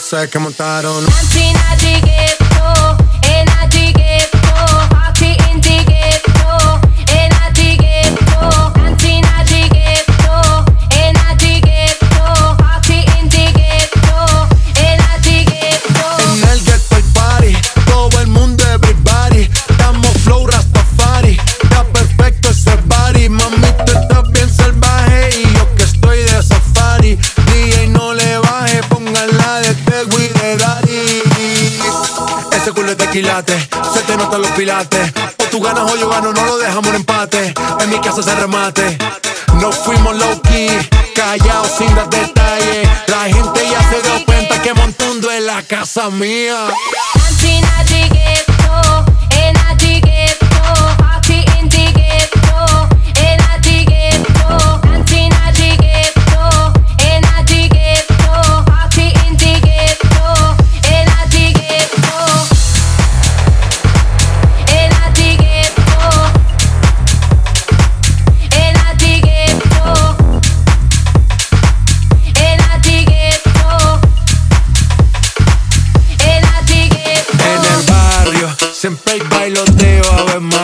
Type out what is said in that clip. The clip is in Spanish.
sé que montaron. Se te notan los pilates. O tú ganas o yo gano, no lo dejamos en empate. En mi casa se remate. No fuimos low key, callados sin dar detalles. La gente ya se dio cuenta que montando en la casa mía.